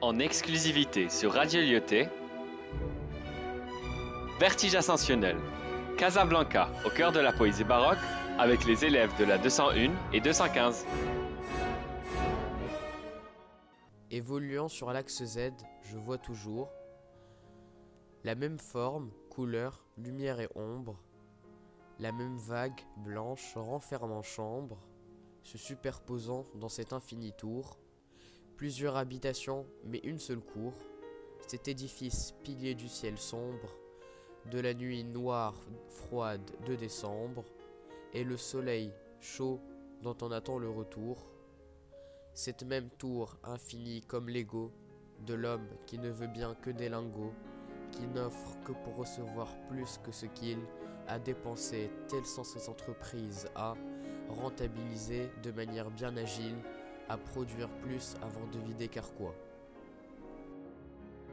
en exclusivité sur Radio Lyoté. Vertige ascensionnel. Casablanca, au cœur de la poésie baroque, avec les élèves de la 201 et 215. Évoluant sur l'axe Z, je vois toujours la même forme, couleur, lumière et ombre, la même vague blanche renfermant chambre, se superposant dans cet infini tour, plusieurs habitations mais une seule cour, cet édifice pilier du ciel sombre, de la nuit noire, froide de décembre, et le soleil chaud dont on attend le retour, cette même tour infinie comme l'ego de l'homme qui ne veut bien que des lingots, qui n'offre que pour recevoir plus que ce qu'il a dépensé, telles sont ses entreprises à rentabiliser de manière bien agile, à produire plus avant de vider Carquois.